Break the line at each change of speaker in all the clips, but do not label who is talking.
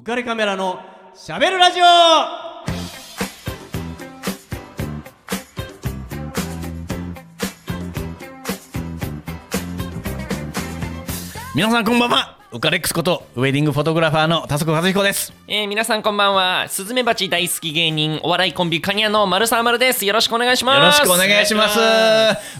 浮かれカメラのしゃべるラジオ。
皆さんこんばんは。ウカレックスことウェディングフォトグラファーの田底和彦です
えー、皆さんこんばんは。スズメバチ大好き芸人、お笑いコンビカニアの丸沢丸です。よろしくお願いします。
よろしくお願いします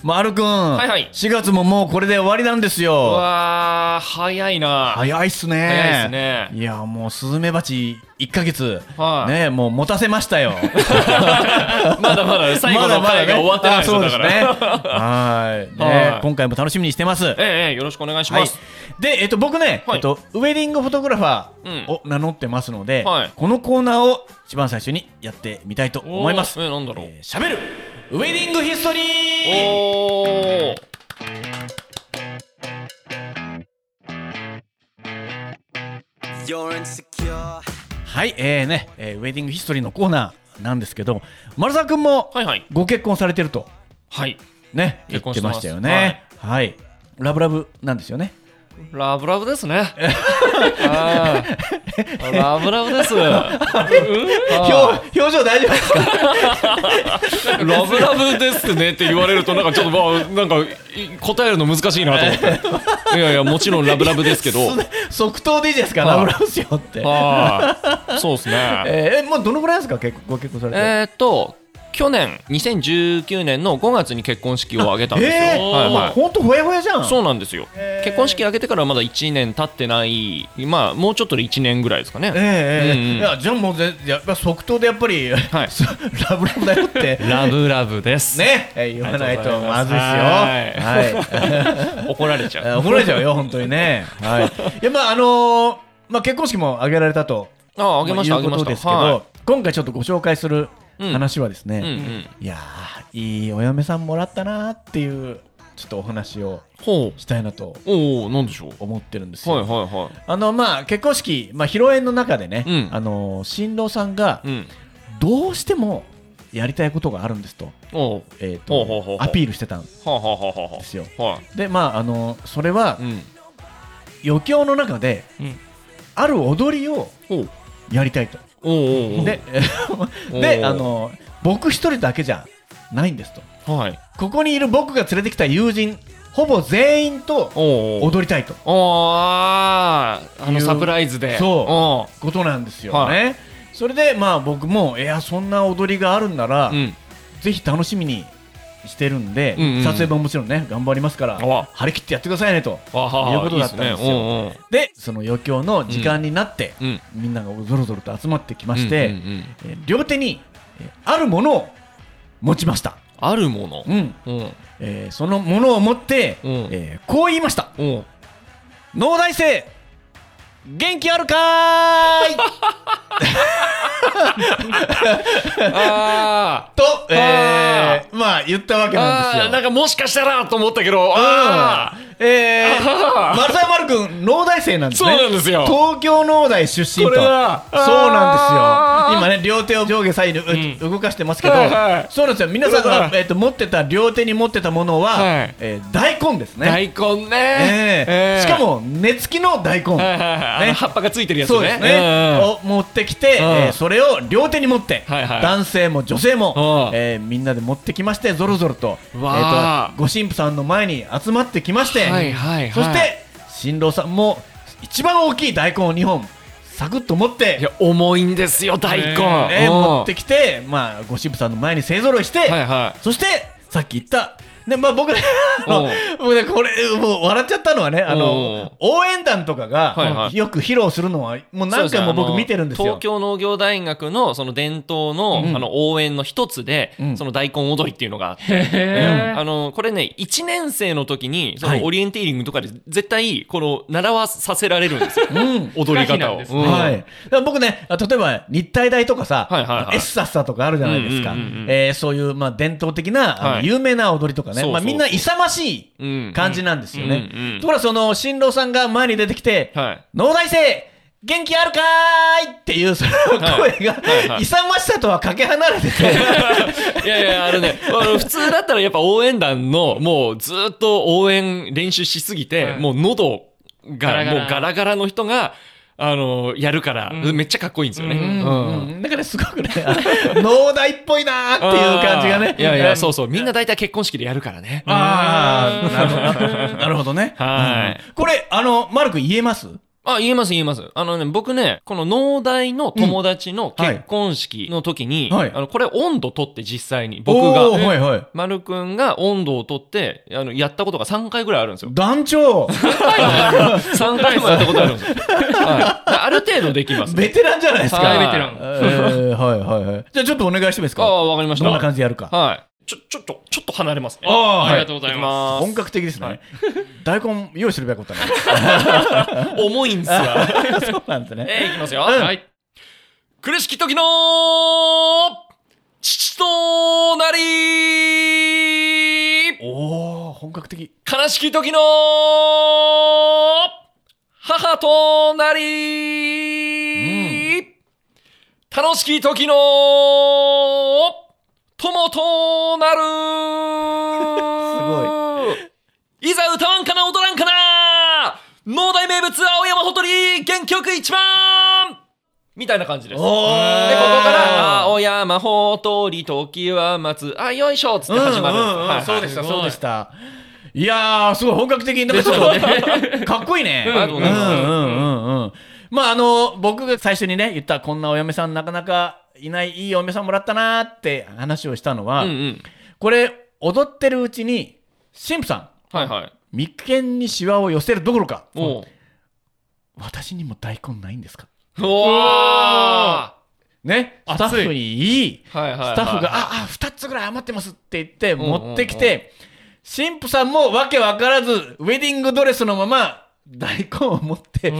まるくん、
はいはい
4月ももうこれで終わりなんです
う
よ
わー、早いな。
早いっすね
早いっすね
いやもうスズメバチ1ヶ月、
はい。
ねもう持たせましたよ。
まだまだ 最後の回が終わってないですよ、
まだまだね
だから。
ね。はい、ね
はい。
今回も楽しみにしてます。
ええええよろしくお願いし
はい。
ます。、
で、えっと、僕ね、
はい。
えっと、ウェディングフォトグラファ
うん。
ーを名乗ってますので、
はい。
このコーナーを一番最初にやってみたいと思います。
えー、なんだろう。
えーしゃべるウェディングヒストリー。
おー。
はい、えーね、えーウェディングヒストリーのコーナーなんですけど、丸沢くんも
はいはい。
ご結婚されてると、
はい。
ね、言って
結婚してま
したよね。はい。ラブラブなんですよね。
ラブラブですね。あー。ラブラブです。うん？
表表情大丈夫ですか？
ラブラブですねって言われるとなんかちょっとまあなんかい答えるの難しいなと思って。いやいやもちろんラブラブですけど。
即答でいいですか、
はい。
ラブラブっすよって。
はい。そうですね。
えー、もうどのぐらいですか、結ご結婚されて。
えーっと去年2019年の5月に結婚式を挙げたんですよ、
えー
はいはい。
ほんとほやほやじゃん。
そうなんですよ。結婚式挙げてからまだ1年経ってないまあもうちょっとで1年ぐらいですかね。
ええええ
うんうん
いやじゃあもうぜやっぱ即答でやっぱり、
はい。
ラブラブだよって。
ラブラブです。
ね。え言わないとまずいっすよ。
は
はい。
怒られちゃう。
怒られちゃうよ本当にね。はい。いやまああのーまあ結婚式も挙げられたと。
ああげましたあげました
いうことですけど、
は
今回ちょっとご紹介する
うん
話はですね、
いうんうん。
いやーいいお嫁さんもらったなーっていうちょっとお話をしたいなと
おおなんでしょう？
思ってるんですよ、
はいはいはい。
あのまあ結婚式、まあ、披露宴の中でね、
うん。
あの新郎さんが
うん。
どうしてもやりたいことがあるんですと,、えーとアピールしてたんですよ。でまああのそれは
うん。
余興の中で、
うん。
ある踊りをやりたいとで であの僕一人だけじゃないんですと。
はい。
ここにいる僕が連れてきた友人ほぼ全員と踊りたいと。
おあのサプライズで。
そう。
お
ことなんですよ
は
ね、それでまあ僕もいやそんな踊りがあるんなら、
ううん。
ぜひ楽しみにしてるんで、
うんうん。
撮影ももちろんね頑張りますから
わ
張り切ってやってくださいねということだったんですよ。
いいっ
でその余興の時間になって、
うん。うん。
みんながぞろぞろと集まってきまして、
うんうんうん。
えー両手に、えーあるものを持ちました、
あるもの。
うん。
うん。
えーそのものを持って、
うん。
えーこう言いました。
おう「
農大生元気あるかーい!
あ」
と、えーまあ言ったわけ
ー
なんですよ。
なんかもしかしたらと思ったけどあ
うんえー、丸沢丸君、農大生なんですね。
そうなんですよ。
東京農大出身と。
これだ
そうなんですよ。今ね、両手を上下左右にう、動かしてますけど、
はいはい。
そうなんですよ。皆さんがえっと持ってた両手に持ってたものは、
はい。
えー大根ですね。
大根ね。
え。ー
えー。
しかも根付きの大根。
はいはいはい。あ
ね。
の葉っぱがついてるやつね。
そうですね、を持ってきて、
うん。
えーそれを両手に持って、
はいはい。
男性も女性も
う、ん。
えーみんなで持ってきましてぞろぞろと,、え
ー
とご神父さんの前に集まってきまして、
はいはい。はい
そして新郎さんも一番大きい大根を2本サクッと持って
いや重いんですよ大根。
ね
うん。
持ってきて、まあ、ご神父さんの前に勢ぞろいして、
はいは
そしてさっき言ったでまあ、僕ね、あの
おう
僕ねこれ、もう笑っちゃったのはね、あの応援団とかが、
はいはい。
よく披露するのは、もう何回も僕見てるんですよ。
東京農業大学のその伝統の,、
うん。
あの応援の一つで、
うん。
その大根踊りっていうのがあって、
へ
あのこれね1年生の時にそ
はい。
のオリエンテーリングとかで絶対この習わさせられるんですよ。
うん。
踊り方を、うん。
はい、僕ね、あ例えば日体大とかさ、エッサッサとかあるじゃないですか、そういう、まあ、伝統的な、有名な踊りとかね、
そうそう
まあ、みんな勇ましい
うん
感じなんですよね。
うんうん
ところがその新郎さんが前に出てきて、
はい
農大生元気あるかーいっていうその
はい
声が、勇ましさとはかけ離れてて、
いやいや、あのね、あの普通だったらやっぱ応援団の、もうずっと応援練習しすぎて、
はい。
もう喉がもうガラガラの人が、あのやるから、
うん
めっちゃかっこいいんですよね。
うん
うんうん、だからすごくね、農大っぽいなーっていう感じがね。
いやいや、そうそう。みんな大体結婚式でやるからね。
ああ、なるほど。なるほどね。
はい
うんこれ、あの、マルク言えます？
あ、言えます言えます。あのね、僕ね、この農大の友達の結婚式の時に、
はいはい
あの、これ温度取って実際に、僕が、
はいはい。
丸くんが温度を取って、あの、やったことが3回ぐらいあるんですよ。
団長
3回もやったことあるんですよ。はい。ある程度できます。
ベテランじゃないですか。
はい
ベテラン
えーはいはいはい。じゃあちょっとお願いしてもいいですか？
ああ、わかりました。
どんな感じでやるか。
はい。ちょ、ちょっと、ちょっと離れますね。
ああ
ありがとうございま
本格的ですね。大根用意すればよかったね。
重いんですわ。
そうなんですね。
えー、いきますよ。
す。はい。
苦しき時の父となり
おお本格的。
悲しき時の母となり、楽しき時の友となるすごい。いざ歌わんかな踊らんかな農大名物青山ほとり原曲一番みたいな感じです。で、ここから、青山ほとり時は待つ、あ、よいしょっつって始まるはいはい
そうでした、そうでした。いやー、すごい本格的に、なんかちょっと、かっこいいね。
う
んうんうんうん。まあ、あの、僕が最初にね、言った、こんなお嫁さんなかなかいない、いいお嫁さんもらったなーって話をしたのは、
うんうん。
これ、踊ってるうちに、神父さん、
はいはい。
眉間にシワを寄せるどころか、私にも大根ないんですか？
おー
ね、スタッフにいい、
はいはいはい。
スタッフが、あ、あ、二つぐらい余ってますって言って、
んうんうん
持ってきて、神父さんもわけわからず、ウェディングドレスのまま、大根を持って、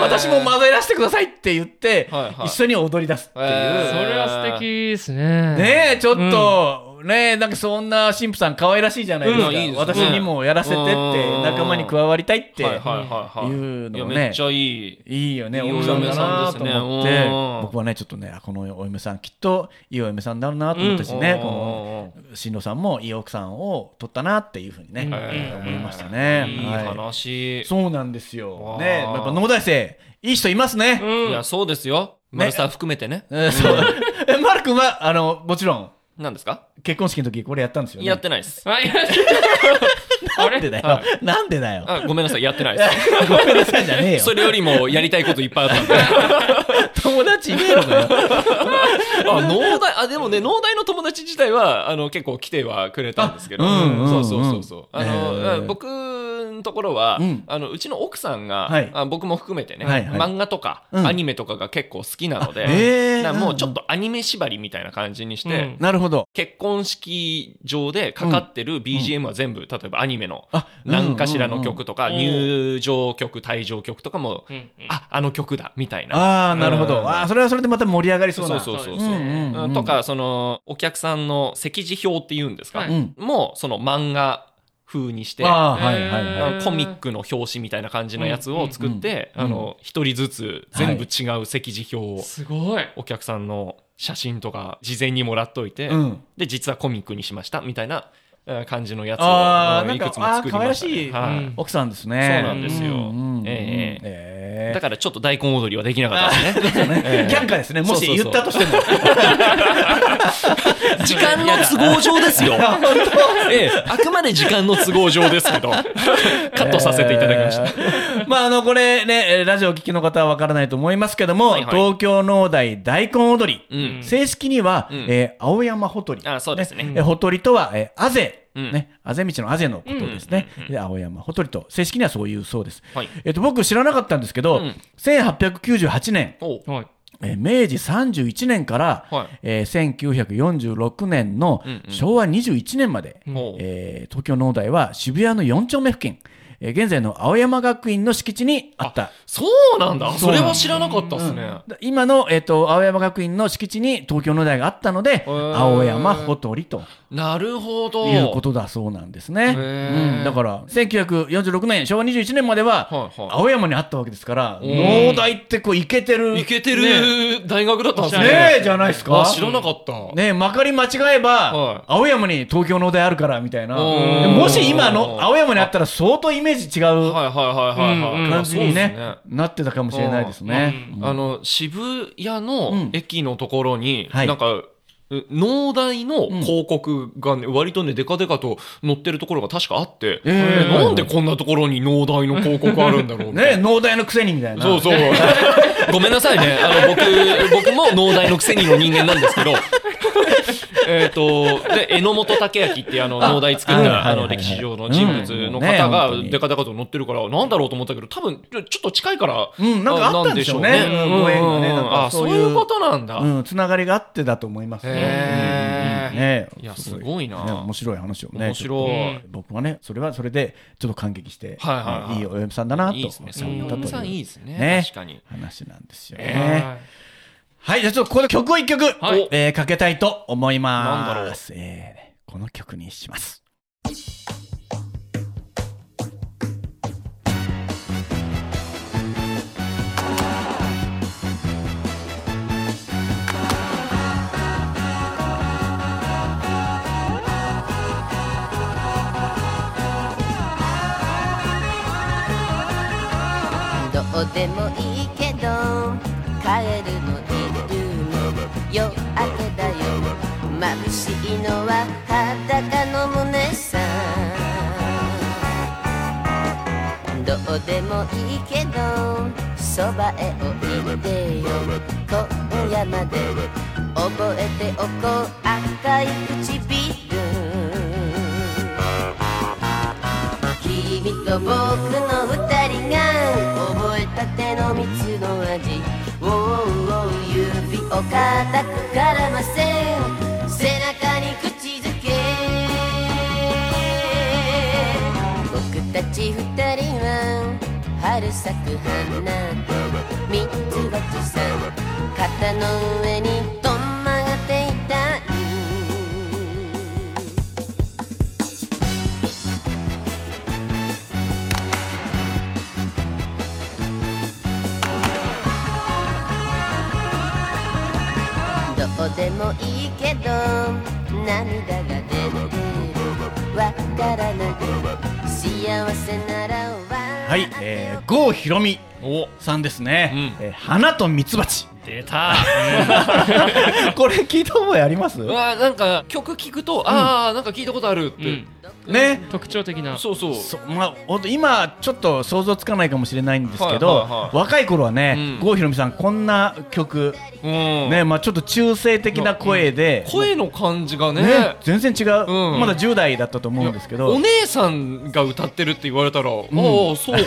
私も混ぜらせてくださいって言って、
はいはい
一緒に踊り出すっていう。
それは素敵ですね。
ねえ、ちょっと、ねえ、なんかそんな神父さん可愛らしいじゃないですか。
うんいいですね
私にもやらせてって、
うん
仲間に加わりたいって
はいはいはいはい。
いうの
めっちゃいい。
いいよね、
いい
奥さんだなと思って
お嫁さんですねうん、
僕はね、ちょっとね、あこのお嫁さん、きっといいお嫁さんだろうなと思ったしね、
うん
この新郎さんもいい奥さんを取ったなっていうふうにね、
うん
思いましたね。
いい
はい
話。
そうなんですよ。
わあ
ね、やっぱ農大生、いい人いますね。
うん。
いや、そうですよ。丸さん含めてね。
えーそうえマル君は、あの、もちろん、
何ですか？
結婚式の時これやったんですよね。
やってないです。
なんでだよ。
は
なんでだよ。
あ、ごめんなさい、やってないです。
ごめんなさいじゃねえよ。
それよりもやりたいこといっぱいあったんで。
友達いねえのかよ。
あ、農大、あ、でもね、農大の友達自体は、あの、結構来てはくれたんですけど、
あうんうん
そうそうそうそう。あ
へ
の、
ー
僕のところは、
うん
あの、うちの奥さんが、
はい
あ僕も含めてね、
はいはい
漫画とか、
うん
アニメとかが結構好きなので、
あへー
もうちょっとアニメ縛りみたいな感じにして、
うん
なるほど。
結婚式場でかかってる BGM は全部、例えばアニメの
あ
何かしらの曲とか、
うんうん。
入場曲、退場曲とかも、
うんうん。
あ、あの曲だ、みたいな。
ああ、なるほど。
うん。
ああ、それはそれでまた盛り上がりそうな。
そうそうそう
そう。ですね
うんうん。うん
とか、その、お客さんの席次表っていうんですか、もう、その漫画風にして、
はいはい
コミックの表紙みたいな感じのやつを作って、
うん。うん
あの、一人ずつ全部違う席次表を、
すごい。
お客さんの写真とか事前にもらっといて、
うん。
で、実はコミックにしました、みたいなえー感じのやつをいくつ、も作り
ああ、可愛ら
ましたね、
しい。
はい。
うん。
奥さんですね。
そうなんですよ。え
ええ
だからちょっと大根踊りはできなかったですね。ええ
却下ですね。もし言ったとしても。
時間の都合上ですよ。ええ、あくまで時間の都合上ですけど、カットさせていただきました。
えーまあ、あの、これね、えーラジオをお聞きの方はわからないと思いますけども、
はいはい
東京農大大根踊り。
うん。
正式には、
うん
えー青山ほとり。
あそうですね
えーほとりとは、えーあぜ、
うん。
ね、あぜ道のあぜのことですね。で青山ほとりと、正式にはそういうそうです。
はい。
えっと、僕知らなかったんですけど、
うん。
1898年。えー明治31年から、
はい。
えー1946年の
うんうん。
昭和21年まで、
おう。
えー東京農大は渋谷の4丁目付近、えー現在の青山学院の敷地にあった。
そうなんだ。
そ
れは知らなかったっすね。
だ今の、えー、と青山学院の敷地に東京農大があったので、
ー。
青山ほとりと。
なるほど。
いうことだそうなんですね。
ー。
うん、だから1946年昭和21年までは、青山にあったわけですから農大ってこうイケてる。
いけて
ね。
る大学だったんですね。
ねえじゃないですか？
あ知らなかった。
ねまかり間違えば、
はい。
青山に東京農大あるからみたいな。もし今の青山にあったら相当イメメージ違う
はいはいはいはいはい。
うんうん
感じにね,、なってたかもしれないですね。
うん
あの、渋谷の
うん
駅のところに、
はい
なんか、う農大の広告がね、割とね、デカデカと載ってるところが確かあって、
えー
なんでこんなところに農大の広告あるんだろう
ね
な
農大のくせにみたいな。
そうそう。ごめんなさいね。あの、僕、僕も農大のくせにの人間なんですけど、えっと、で、榎本武明ってあの、農大作った、あの、歴史上の人物の方が
本当に。
デカデカと載ってるから、なんだろうと思ったけど、多分、ちょちょっと近いから、
うんなんかあったんでしょうね。ご縁がね。
うん
なんか
あ、
そ
うういううことなんだ。
うん、つながりがあってだと思いますね。
いやすごいな。
ね面白い話をね。
面白い。
僕はね、それはそれでちょっと感激して、
はいはい
お嫁さんだなと。
いいですね。そう
思ったという
いうさんいいですね。
ね。
確かに。
話なんですよ
え
ね。はい、じゃあちょっとここで曲を一曲、
はい
えーかけたいと思います。
なんだろう
えーこの曲にします。
どうでもいいけど帰るのいるの夜明けだよ。眩しいのは裸の胸さどうでもいいけどそばへおいでよ。今夜まで覚えておこう赤い唇。君と僕の固く絡ませ背中に口づけ僕たち二人は春咲く花三つ星さん肩の上にうでもいいけど涙が出てるわからない幸せならは
はい、えー、郷ひろみ
お
さんですね。
うん
えー花とミツバチ。
出た。
これ聞いた覚えあります？
うわなんか曲聞くと、ああなんか聞いたことあるって、
うん。
ね。
特徴的な。
そうそう。
そまあ、ほんと今ちょっと想像つかないかもしれないんですけど、
はいはいはい。
若い頃はね、
うん。
郷ひろみさんこんな曲、
うん。
ねまあ、ちょっと中性的な声で、
声の感じがね。
ね全然違う、
うん。
まだ10代だったと思うんですけど。
お姉さんが歌ってるって言われたら、ああそうかっ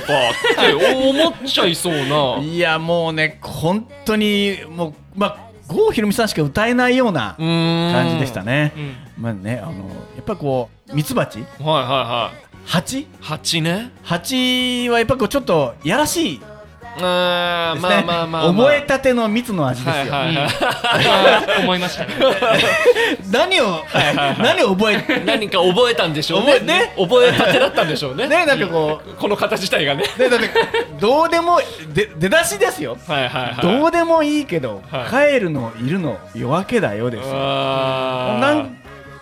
て 思っちゃいそうな。い
やもうね本当にもうまあ郷ひろみさんしか歌えないような感
感
じでしたね。
うん。
まあねあのやっぱこうミツバチ？
はいはいはい。
蜂？
蜂ね。
蜂はやっぱこうちょっとやらしい
あまあまあまあ、まあ、
覚えたての蜜の味ですよ、
はいはいはい。
あ 思いましたね。
何を、何を覚え
何か覚えたんでしょうね。
覚えね。
覚えたてだったんでしょうね。
ねなんかこ
この方自体がね。
う、ね、だってどうでもで出だしですよ、
はいはいはい。
どうでもいいけど、
は
帰るのいるの夜明けだよですなん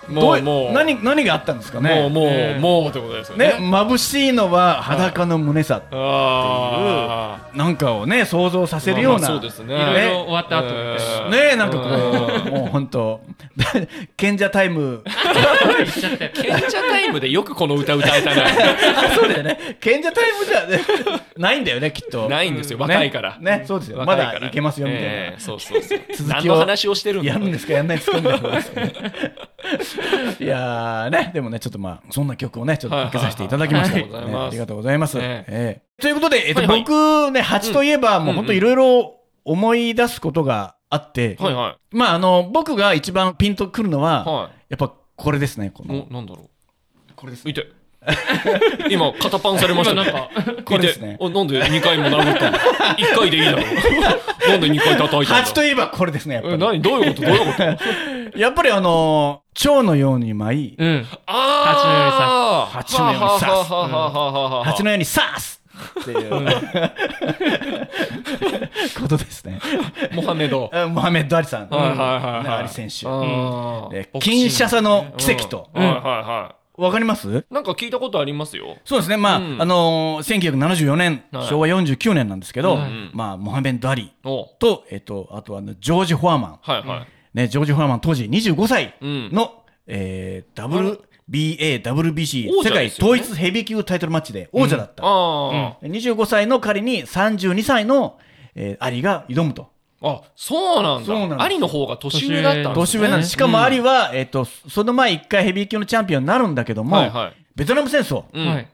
もうもう。
何何があったんですか？ね
もうもう、
ね
もうってことですよ
ね。
ね
眩しいのは裸の胸さ
あ
なんかをね想像させるような、
まあまあそうですね。
いろいろ終わった後
えー
ねなんかこうもう本当。賢者タイム。
賢者タイムでよくこの歌歌えたな。
そうだよね。賢者タイムじゃ、ね、ないんだよねきっと。
ないんですよ。
ね。
若いから。
ね。そうですよ。まだいけますよみたいな、
えーそうそうそう。
続きを
何の話をしてるんだ
やるんですかやんないですかみたいな いやーねでもねちょっとまあそんな曲をねちょっとかけさせていただきました、ありがとうございます、
ええ
ええということで、えっと僕ね蜂といえばもう本当いろいろ思い出すことがあって、
はいは
まああの僕が一番ピンとくるのは、やっぱこれですねこ
い
の。
おなんだろう。
これです
見て 今肩パンされました
今なんか、
これですね。
なんで2回も殴ったの？1回でいいだろう。なんで2回叩いたんだ
蜂といえばこれですねやっぱ
え
り
何？どういうこと？どういうこと？
やっぱりあのー蝶のように舞い、
うん。
あー！
蜂のように刺す。
ははははははは
蜂のように刺す。っていう。ことですね。
モハメド。
えモハメッド・アリさん、
はいはいはいはい。
ねアリ選手。
あー。
で
ボクシ
ャサの奇跡と。
うん。はいはいはい
わかります？
なんか聞いたことありますよ。
そうですね、まあ、
うん。
あのー、1974年、
はい。
昭和49年なんですけど、
はい
まあ、モハメド・アリ
お。
と、えっと、あとはあのジョージ・フォアマン。
はいはい。
ね、ジョージ・フォアマン当時25歳
うん。
の、えー、WBA、WBC、
王者
世界
ですよね。
統一ヘビー級タイトルマッチで王者だった。
あ
25歳の仮に32歳の、えーアリが挑むと。
あ。あ、そうなん
そうなんです
だ。アリの方が年上だったんですね。
年上なんです。しかもアリは、えっ、と、その前一回ヘビー級のチャンピオンになるんだけども、
はいはい
ベトナム戦争
うん
はい。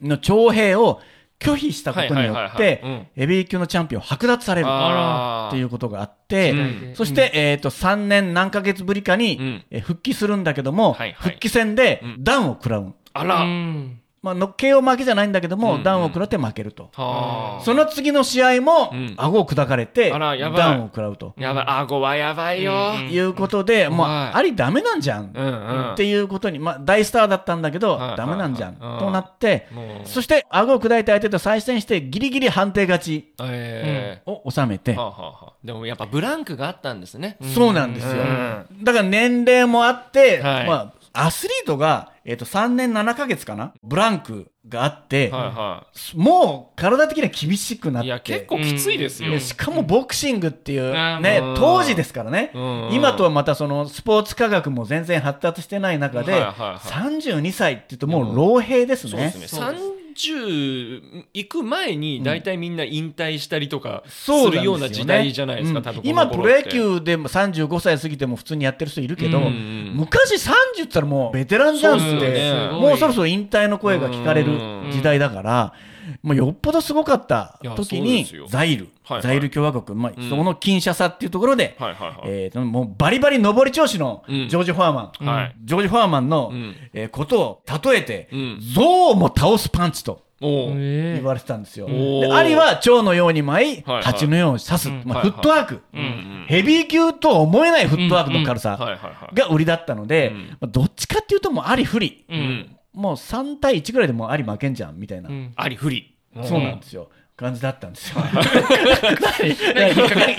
の徴兵を拒否したことによ
はいはいはいはい
って
うん、
ヘビー級のチャンピオンを剥奪される
あ
っていうことがあって、
うん
そして、えっ、と、3年何ヶ月ぶりかに、
うん
えー復帰するんだけども、
はいはい
復帰戦で
うん
ダウンを食らう。
あ
う
ら。
ん。
まあ、の KO 負けじゃないんだけども、
うん
ダウンを食らって負けると。
はあ。
その次の試合も、
うん
顎を砕かれて、ダウンを食らうと。
やばい。顎はやばいよ。
うん
いうことで、もう、
はい
ありダメなんじゃん。
うんうん。
っていうことに、まあ、大スターだったんだけど、
はいはい
ダメなんじゃん、
はい
となって、そして顎を砕いた相手と再戦して、ギリギリ判定勝ち
ええ。
を収めて、
はあはあはあでもやっぱブランクがあったんですね。
そうなんですよ、
うん
だから年齢もあって、
はい
まあ、アスリートが、えー、と3年7ヶ月かな、ブランクがあって、
はいは
もう体的には厳しくなっ
い。
て。
いや、結構きついですよ
で。しかもボクシングっていう
うん
ね、
うん
当時ですからね、
うん
今とはまたそのスポーツ科学も全然発達してない中で、
はいはいはい
32歳って言うともう老兵ですね。
そうですね。30行く前に大体みんな引退したりとかするような時代じゃないですか、
うん。
多分この
今、プロ野球でも35歳過ぎても普通にやってる人いるけど、
うんうん
昔30って言ったらもうベテランじゃんって、
ね。
もうそろそろ引退の声が聞かれる時代だから、もうよっぽどすごかった時にザイル、
はいはい。
ザイル共和国、まあ
うん。
そこの金シャさっていうところで、
はいはいはい。
えーともうバリバリ上り調子の
うん。
ジョージ・フォアマン、
はい。
ジョージ・フォアマンの、
うん。
えーことを例えて、
うん。
象も倒すパンチと。言われてたんですよ。でアリは蝶のように舞い、
はい
蜂のように刺す。
うん。
まあ、
はい
フットワーク、
うんうん
ヘビー級とは思えないフットワークの軽さ
はいはいはい。
が売りだったので、
うん。
まあどっちかっていうともうアリ不利。
う。
うんん。
もう3対1ぐらいでもうアリ負けんじゃん、みたいな。
うん。
あり不利。
そうなんですよ。感じだったんですよ。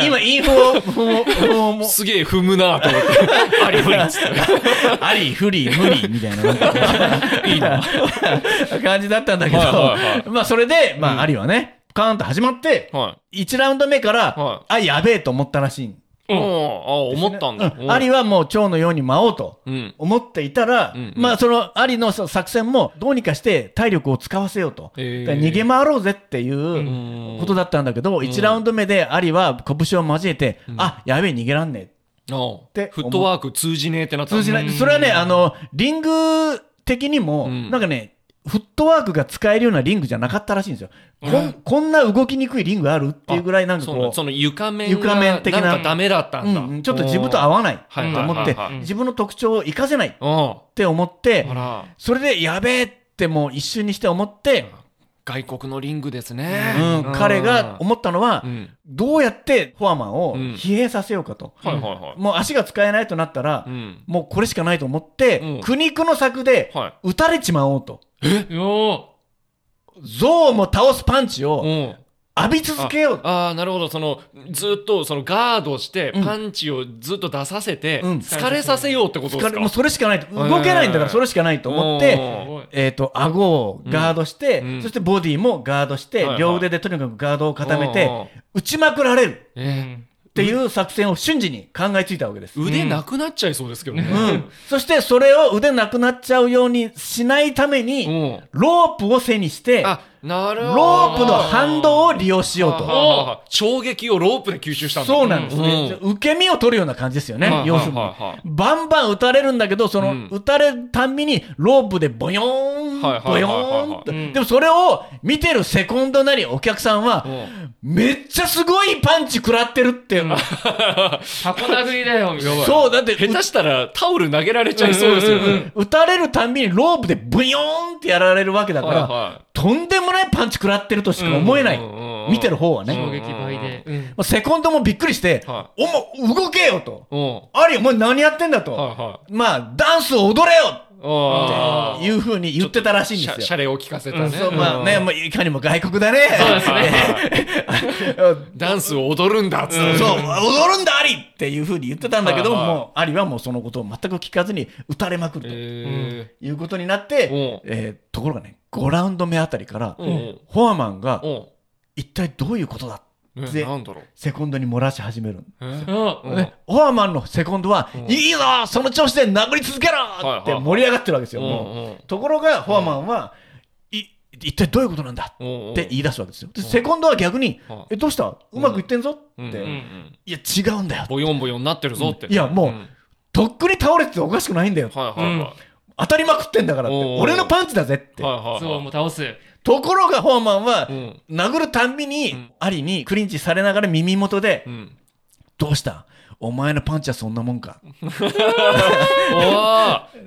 今、インフォ、
すげえ踏むなと思って。あり不利っつって。
あり、不利、無理、みたいな。感じだったんだけど、まあそれで、まあアリはね、カーンと始まって、
は
1ラウンド目から、
はい
あ、やべえと思ったらしいん
うあ、思ったんだ。
うん。アリはもう蝶のように舞おうと
うん。
思っていたら、
うんうん。
まあそのアリのそ作戦もどうにかして体力を使わせようと、
へー。
逃げ回ろうぜっていう
うん。
ことだったんだけど、1ラウンド目でアリは拳を交えて、あやべえ逃げらんねえ。
おう
て
フットワーク通じねえってなった。
通じない、それはね、あのリング的にも、
うん。
なんかね、フットワークが使えるようなリングじゃなかったらしいんですよ。こんこんな動きにくいリングあるっていうぐらいなんかこう、
その床面
床面
が
的な
なんかダメだったんだ。
うんうんちょっと自分と合わないと
はい
思って自分の特徴を活かせないって思ってそれでやべえってもう一瞬にして思って、
外国のリングですね。
うん、彼が思ったのは
う、ん。
どうやってフォアマンを
うん
疲弊させようかと。
はいはいはい。
もう足が使えないとなったら
う、ん。
もうこれしかないと思って
うん、
苦肉の策で
は
打たれちまおうと。
よ
象も倒すパンチ
い。
を
うん。
浴び続けよう。
ああ、なるほど。その、ずっと、そのガードして、
うん
パンチをずっと出させて、
うん
疲れさせようってことですか？
疲れもうそれしかないと。動けないんだからそれしかないと思って。えっ、と、顎をガードして、
うん
そしてボディもガードして、
はいはい
両腕でとにかくガードを固めて、打ちまくられる
え
っていう作戦を瞬時に考えついたわけです。
ー腕なくなっちゃいそうですけどね。
うん。そしてそれを腕なくなっちゃうようにしないために、
うん。
ロープを背にして、
あ、なるほど。
ロープの反動を利用しようと。
衝撃をロープで吸収したんだ。
そうなんですね。受け身を取るような感じですよね。
はい
要するに。バンバン打たれるんだけど、その、
うん
打たれるたんびにロープでボヨーン、ボヨ
はいはいはい
ーンと。
うん
でもそれを見てるセコンドなりお客さんは、
うん
めっちゃすごいパンチ食らってるっていうの。
箱殴りだよ、みたいな。
そう、だって、
下手したらタオル投げられちゃいそうですよね。
打たれるたんびにロープでブヨーンってやられるわけだから、
はいは
とんでもないパンチ食らってるとしか思えない。
うんうんうん
見てる方はね。
衝撃倍で。うん
まあセコンドもびっくりして、
は
おも、動けよと。
い。うん。
あり、お前何やってんだと。
はいは
まあ、ダンスを踊れよ
あ
いうふうに言ってたらしいんですよ。
シャレを聞かせたね。
そうまあね、
うん
まあ、いかにも外国だね。
そうですね。
ダンスを踊るんだっつって。
そう、踊るんだ、アリっていうふうに言ってたんだけど、もう、アリはもうそのことを全く聞かずに撃たれまくると
え
いうことになって、
うん
えーところがね、5ラウンド目あたりから、フォアマンが
うん
一体どういうことだ
ね
で
なんだろう。
セコンドに漏らし始める。
え
うん
うん
ねフォアマンのセコンドは、
うん
いいぞその調子で殴り続けろ
はい
って盛り上がってるわけですよ。ところが、フォアマンは、い一体どういうことなんだって言い出すわけですよ。でセコンドは逆に
は、
え、どうしたうまくいってんぞって。
うんうんうん
いや、違うんだよ。
ボヨンボヨンなってるぞって。
いやもうんとっくに倒れてておかしくないんだよ。
はいはいはい。
当たりまくってんだからって。俺のパンチだぜって。
はいはいはい。
そう、もう倒す。
ところが、フォアマンは
う、ん
殴るたんびに、アリにクリンチされながら耳元で
う、ん。
どうした？お前のパンチはそんなもんか。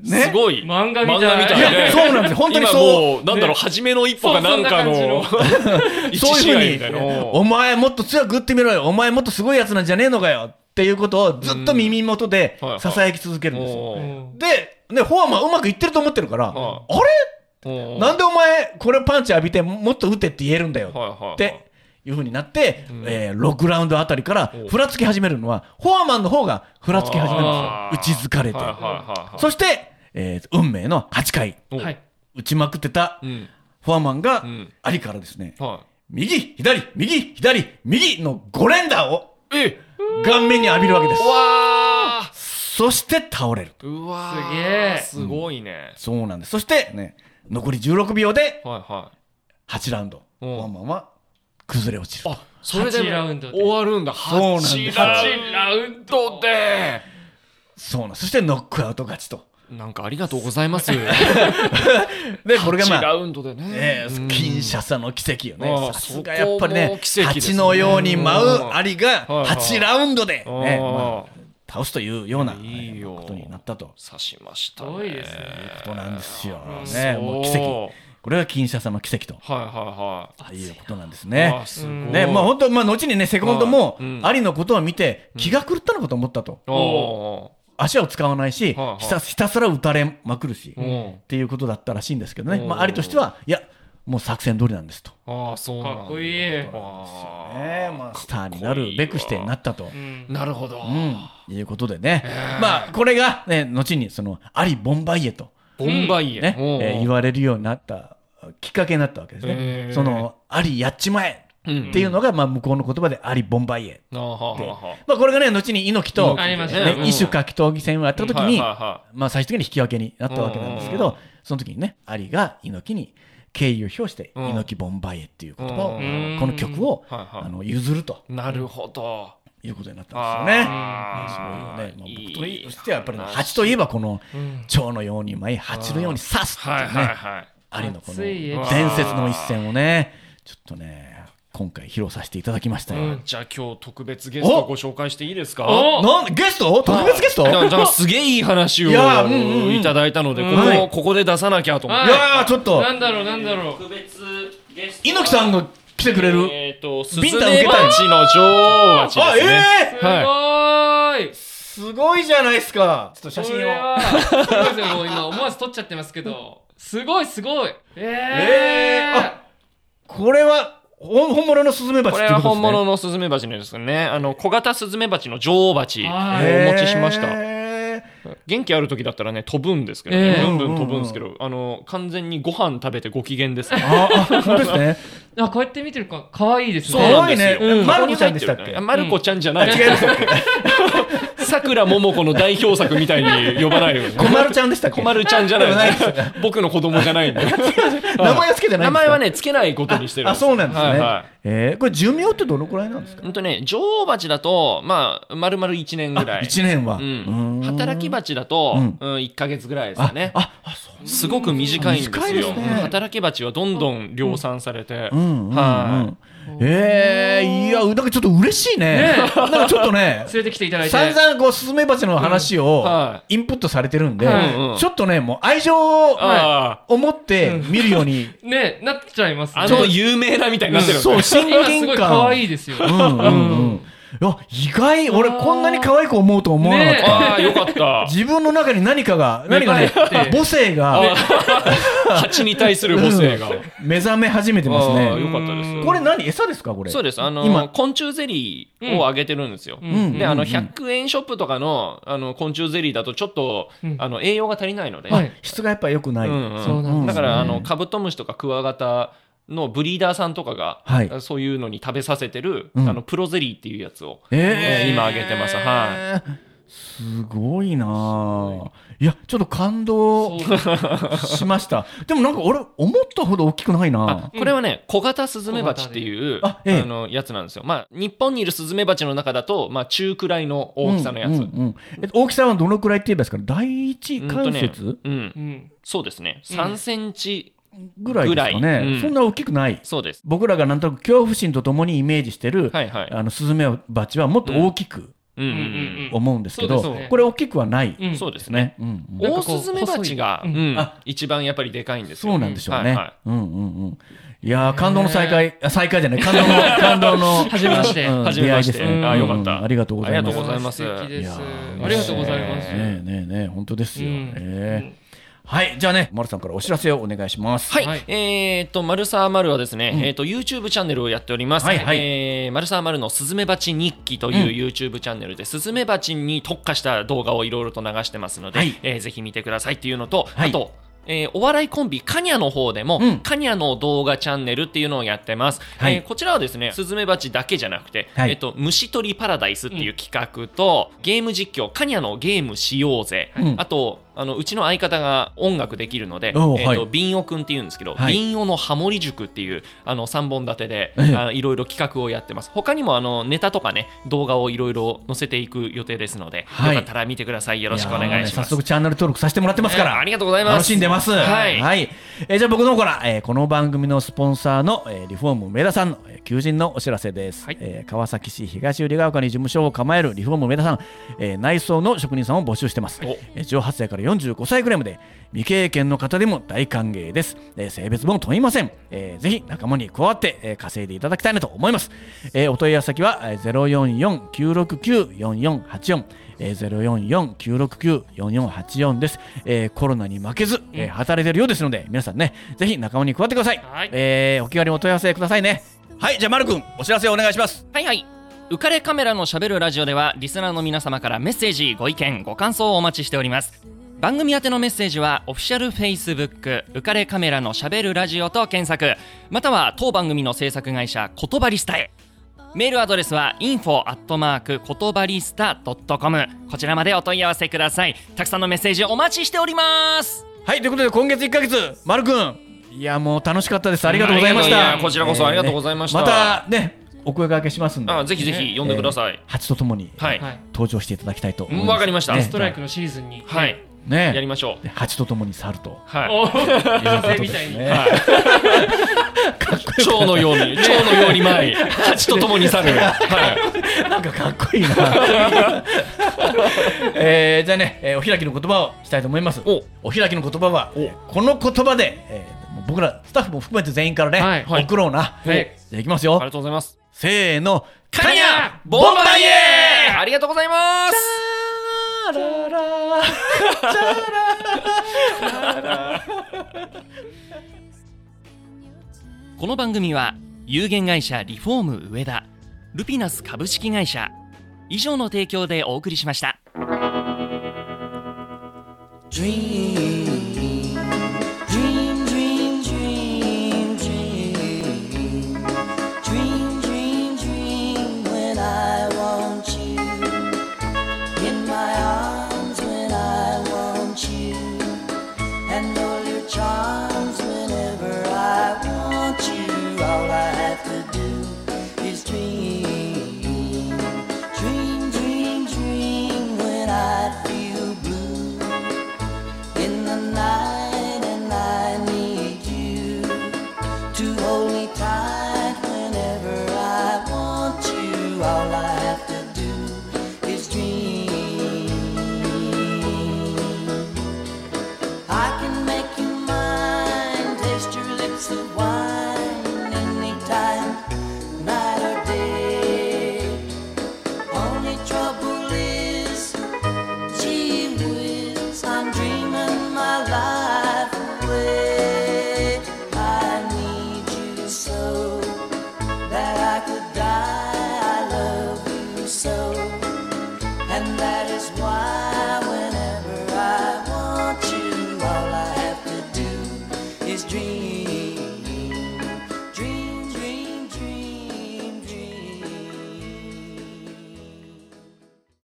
ね？
すごい。
漫画みたい
漫画みたいね。
そうなんですよ本当にそう
今もう、なんだろう、初めの一歩がなんかの
そう、
いう。ふうに、お前もっと強く打ってみろよ。お前もっとすごいやつなんじゃねえのかよ。っていうことをずっと耳元で囁き続けるんですよ。で、ね、フォアマンうまくいってると思ってるから、
は
あれ？なんでお前、これパンチ浴びてもっと打てって言えるんだよ。っていうふうになって、えー6ラウンドあたりから
お
ふらつき始めるのは、フォアマンの方がふらつき始めるんですよ。打ち疲れて。そして、えー運命の8回、
お
はい。
打ちまくってた
うん。
フォアマンが
うん、
アリからですね、
は
右、左、右、左、右の5連打を顔面に浴びるわけです。
わー
そして倒れる。
うわー
すげえ
すごいね。
そうなんです。そして、ね、残り16秒で
はいは
8ラウンド。フ
うん
ォアマンは崩れ落ちる。
い。あ、それで
8ラウンドで
終わるんだ。
そうなんです
8ラウンドで。
そうなんです。そしてノックアウト勝ちと。
なんかありがとうございます。
で、これがま
8ラ
あ、
ウンドでね。
えー、
うん
キンシャサの奇跡よね。
ああ
さすがやっぱりね
そこも、奇跡ですね
蜂のように舞うアリが
はいはい
8ラウンドで、
あ
ね
ー
まあ倒すというような、ことになったと。
刺しましたね。
すごいですね。
ことなんですよ。
うん。
ね、もう奇跡。これがキンシャサの奇跡と。
はいはいはい。
いうことなんです
あ
ね。ね、まあ本当、まあ後にね、セコンドも
はい。うん。
アリのことを見て気が狂ったのかと思ったと。
お
足を使わないし、ひたひたすら打たれまくるし、っていうことだったらしいんですけどね。
うん
まあアリとしては、いや、もう作戦通りなんですと。
ああ、そうなんだ。
かっこいい。
ね。まあ、スターになるべくしてなったと。
うん。
なるほど。
うん、いうことでね、まあこれが、ね、後にそのアリ・ボンバイエと、
ボンバイエ。
ねえー言われるようになったきっかけになったわけです
へ
ね。
ー。
そのアリやっちまえ
うん。
っていうのが、まあ、向こうの言葉でアリ・ボンバイエ。まあ、これがね、後に猪木と、
ありました
ね
ね。
異種格闘技戦をやった時に、まあ、最終的に引き分けになったわけなんですけど、その時にね、アリが猪木に敬意を表して、
うん
猪木ボンバイエっていう言葉を、
うん。
この曲を、あの譲ると。
なるほど。
いうことになったんですよね。そういうね、まあ、
いい
僕としてはやっぱりね、蜂といえばこの蝶のように舞い、蜂のように刺すっていうね、
はい。
アリのこの伝説の一戦をね、ちょっとね、今回披露させていただきましたよ。
うん
じゃあ今日特別ゲストをご紹介していいですか？
お
なんゲスト？特別ゲスト？いや
じゃあすげえいい話を
いやうんうんうん
いただいたので、こ
はい
こここで出さなきゃと思って。
はい
ー、ちょっと、
なんだろう、なんだろう。
特別ゲスト
猪木さんが来てくれる？
えっと、スズメバチの女王で
あ、
すね。
え
すごーい。
ー、すごいじゃないですか。ちょっと写真を。
すごいですよもう今思わず撮っちゃってますけど。すごいすごい。えー。
えーあこれは、本本物のスズメバチ
これは
っていうことですね。
本物のスズメバチのですね。あの、小型スズメバチの女王バチを
はい
お持ちしました。元気ある時だったらね、飛ぶんですけど、ね
ええ
ブンブン飛ぶんですけど、あの、完全にご飯食べてご機嫌ですね。
あ、あ、本当ですね。
あ、こうやって見てるか、可愛いです
そう
ね。
なんですよ。
可愛いね
うん
マルコちゃんでしたっけ？
マルコちゃんじゃない。
違います
さくらももこの代表作みたいに呼ばないように。
小丸ちゃんでしたっけ？
小丸ちゃんじゃない僕の子供じゃないんで。
名前はつけてない
名前はね、つけないことにしてるん
あ、そうなんですね。
はいはい
えーこれ寿命ってどのくらいなんですか？
ほんとね、女王蜂だと、まあ、丸々1年ぐらい。
1年は。
働き蜂だと、
うん
うん、1ヶ月ぐらいですかね。
あ、あ、そう。
すごく短いんですよ。
ね
働き蜂はどんどん量産されて。
うんうんうん
は
えー、いや、なんかちょっと嬉しいね。
ね
なんかちょっとね、
連れてきていただいて。
散々こうスズメバチの話を
は
インプットされてるんで、
はい
うんうん
ちょっとね、もう愛情を
あ
持って見るように、
ね、なっちゃいますね。
あの有名なみたいになってるんです
そう、親
今すごい可
近感。
愛いですよ。
うんうんうん。いや意外俺こんなに可愛く思うと思わなかった、
ね
ああよかった。
自分の中に何かが何かね母性が。
蜂に対する母性が。
目覚め始めてますね。
よかったです。
これ何餌ですかこれ？
そうです。あの
今。
昆虫ゼリーをあげてるんですよ、
ん。
であの
うん。
100円ショップとかのあの昆虫ゼリーだとちょっと、
うん。
あの栄養が足りないので、
はい。
質がやっぱ良くない、
うんうん。
そうなんですね。
だからあのカブトムシとかクワガタのブリーダーさんとかが、
はい。
そういうのに食べさせてる、
うん。
あのプロゼリーっていうやつを、
えー。
えー今あげてます。は
すごいなあ。い。やちょっと感動しました。でもなんか俺思ったほど大きくないな
これはね小型スズメバチっていうあ、
ええ。
のやつなんですよ。まあ日本にいるスズメバチの中だと、まあ、中くらいの大きさのやつ、
うんうんうん。えっと大きさはどのくらいって言えばいいですか？ね第一
うんとね
関節
うん。
うん。
そうですね。
うん
3センチ、
ぐらいですか
ぐら
ね、
い。うん。
そんな大きくない。
そうです。
僕らがなんとなく恐怖心とともにイメージしてる、
はいはい。
あのスズメバチはもっと大きく
うん。うん
うんうん。
思うんですけど、
ね。
これ大きくはないで
うん。
そうですね。
うん。うん
オオスズメバチが、
う
ん。
あ。
一番やっぱりでかいんですよ。
そうなんでしょうね、
はいはい。
うんうんうん。いやー感動の再会、あ再会じゃない。感動の 感動の
はじめまして。
うん
はじめまして。
出会いですね。
あよかった。
うんありがとうございます。
ありがとうございます。
ありがとうございます。
ねえねえねえ本当ですよ、
うん。
ええはいじゃあね丸さんからお知らせをお願いします。
はい、
はい。
えーっと、マルサーマルはですね、
うん。
えーっと、YouTube チャンネルをやっております。
はいはい。
えーマルサーマルのスズメバチ日記という YouTube チャンネルで、スズメバチに特化した動画をいろいろと流してますので、
はい。
えーぜひ見てくださいっていうのと、
はい。
あと、えーお笑いコンビカニャの方でも、
うん。
カニャの動画チャンネルっていうのをやってます、
はい。
えーこちらはですねスズメバチだけじゃなくて、
はい。
えっと虫取りパラダイスっていう企画と、ゲーム実況カニャのゲームしようぜ、
うん。
あとあのうちの相方が音楽できるので、えーとビンオくんっていうんですけど、
はい。
ビンオのハモリ塾っていうあの3本立てで、
ええ
あいろいろ企画をやってます。他にもあのネタとかね動画をいろいろ載せていく予定ですので、
はい。
よかったら見てください。よろしくお願いします。
早速チャンネル登録させてもらってますから、
えーありがとうございます。
楽しんでます。
はい。
えーじゃあ僕の方から、えーこの番組のスポンサーの、えーリフォーム梅田さんの、えー求人のお知らせです、
はい。
えー川崎市東百合ヶ丘に事務所を構えるリフォーム梅田さん、えー内装の職人さんを募集してます、
お。
えー18歳から45歳ぐらいまで未経験の方でも大歓迎です、えー性別も問いません、えーぜひ仲間に加わって、えー稼いでいただきたいなと思います、えーお問い合わせ先はえー044-969-4484えー、044-969-4484です、えーコロナに負けず、えー働いてるようですので皆さんねぜひ仲間に加わってください、
はい。
えーお気軽にお問い合わせくださいね。はいじゃあ丸くんお知らせをお願いします。
はいはい。浮かれカメラのしゃべるラジオではリスナーの皆様からメッセージ、ご意見、ご感想をお待ちしております。番組宛てのメッセージはオフィシャル Facebook 浮かれカメラのしゃべるラジオと検索。または当番組の制作会社言葉リスタへ。メールアドレスは info アットマーク言葉リスタ .com こちらまでお問い合わせください。たくさんのメッセージお待ちしております。
はいということで今月1ヶ月丸くん。いやもう楽しかったです。ありがとうございました。
やこちらこそありがとうございました。
またねお声掛けしますんで。
あぜひぜひ呼んでください、
蜂とともに
はい、
はい。
登場していただきたいと思います。
うんわかりました。
ね。
ストライクのシーズンに。
はい、
ね。
やりましょう。
で蜂とと。もに去ると
はい
みたいに。
蝶のように蝶のように舞い蜂とともに去る、はい、
なんかかっこいいな。えーじゃあね、えーお開きの言葉をしたいと思います。
お。
お開きの言葉はこの言葉で、えー僕らスタッフも含めて全員からね、
はい。はい。
送ろうな、
はい。
じゃあいきますよ。
ありがとうございます。
せーの。
カニャボンバイエーありがとうございますこの番組は有限会社リフォーム上田ルピナス株式会社以上の提供でお送りしました。
Dream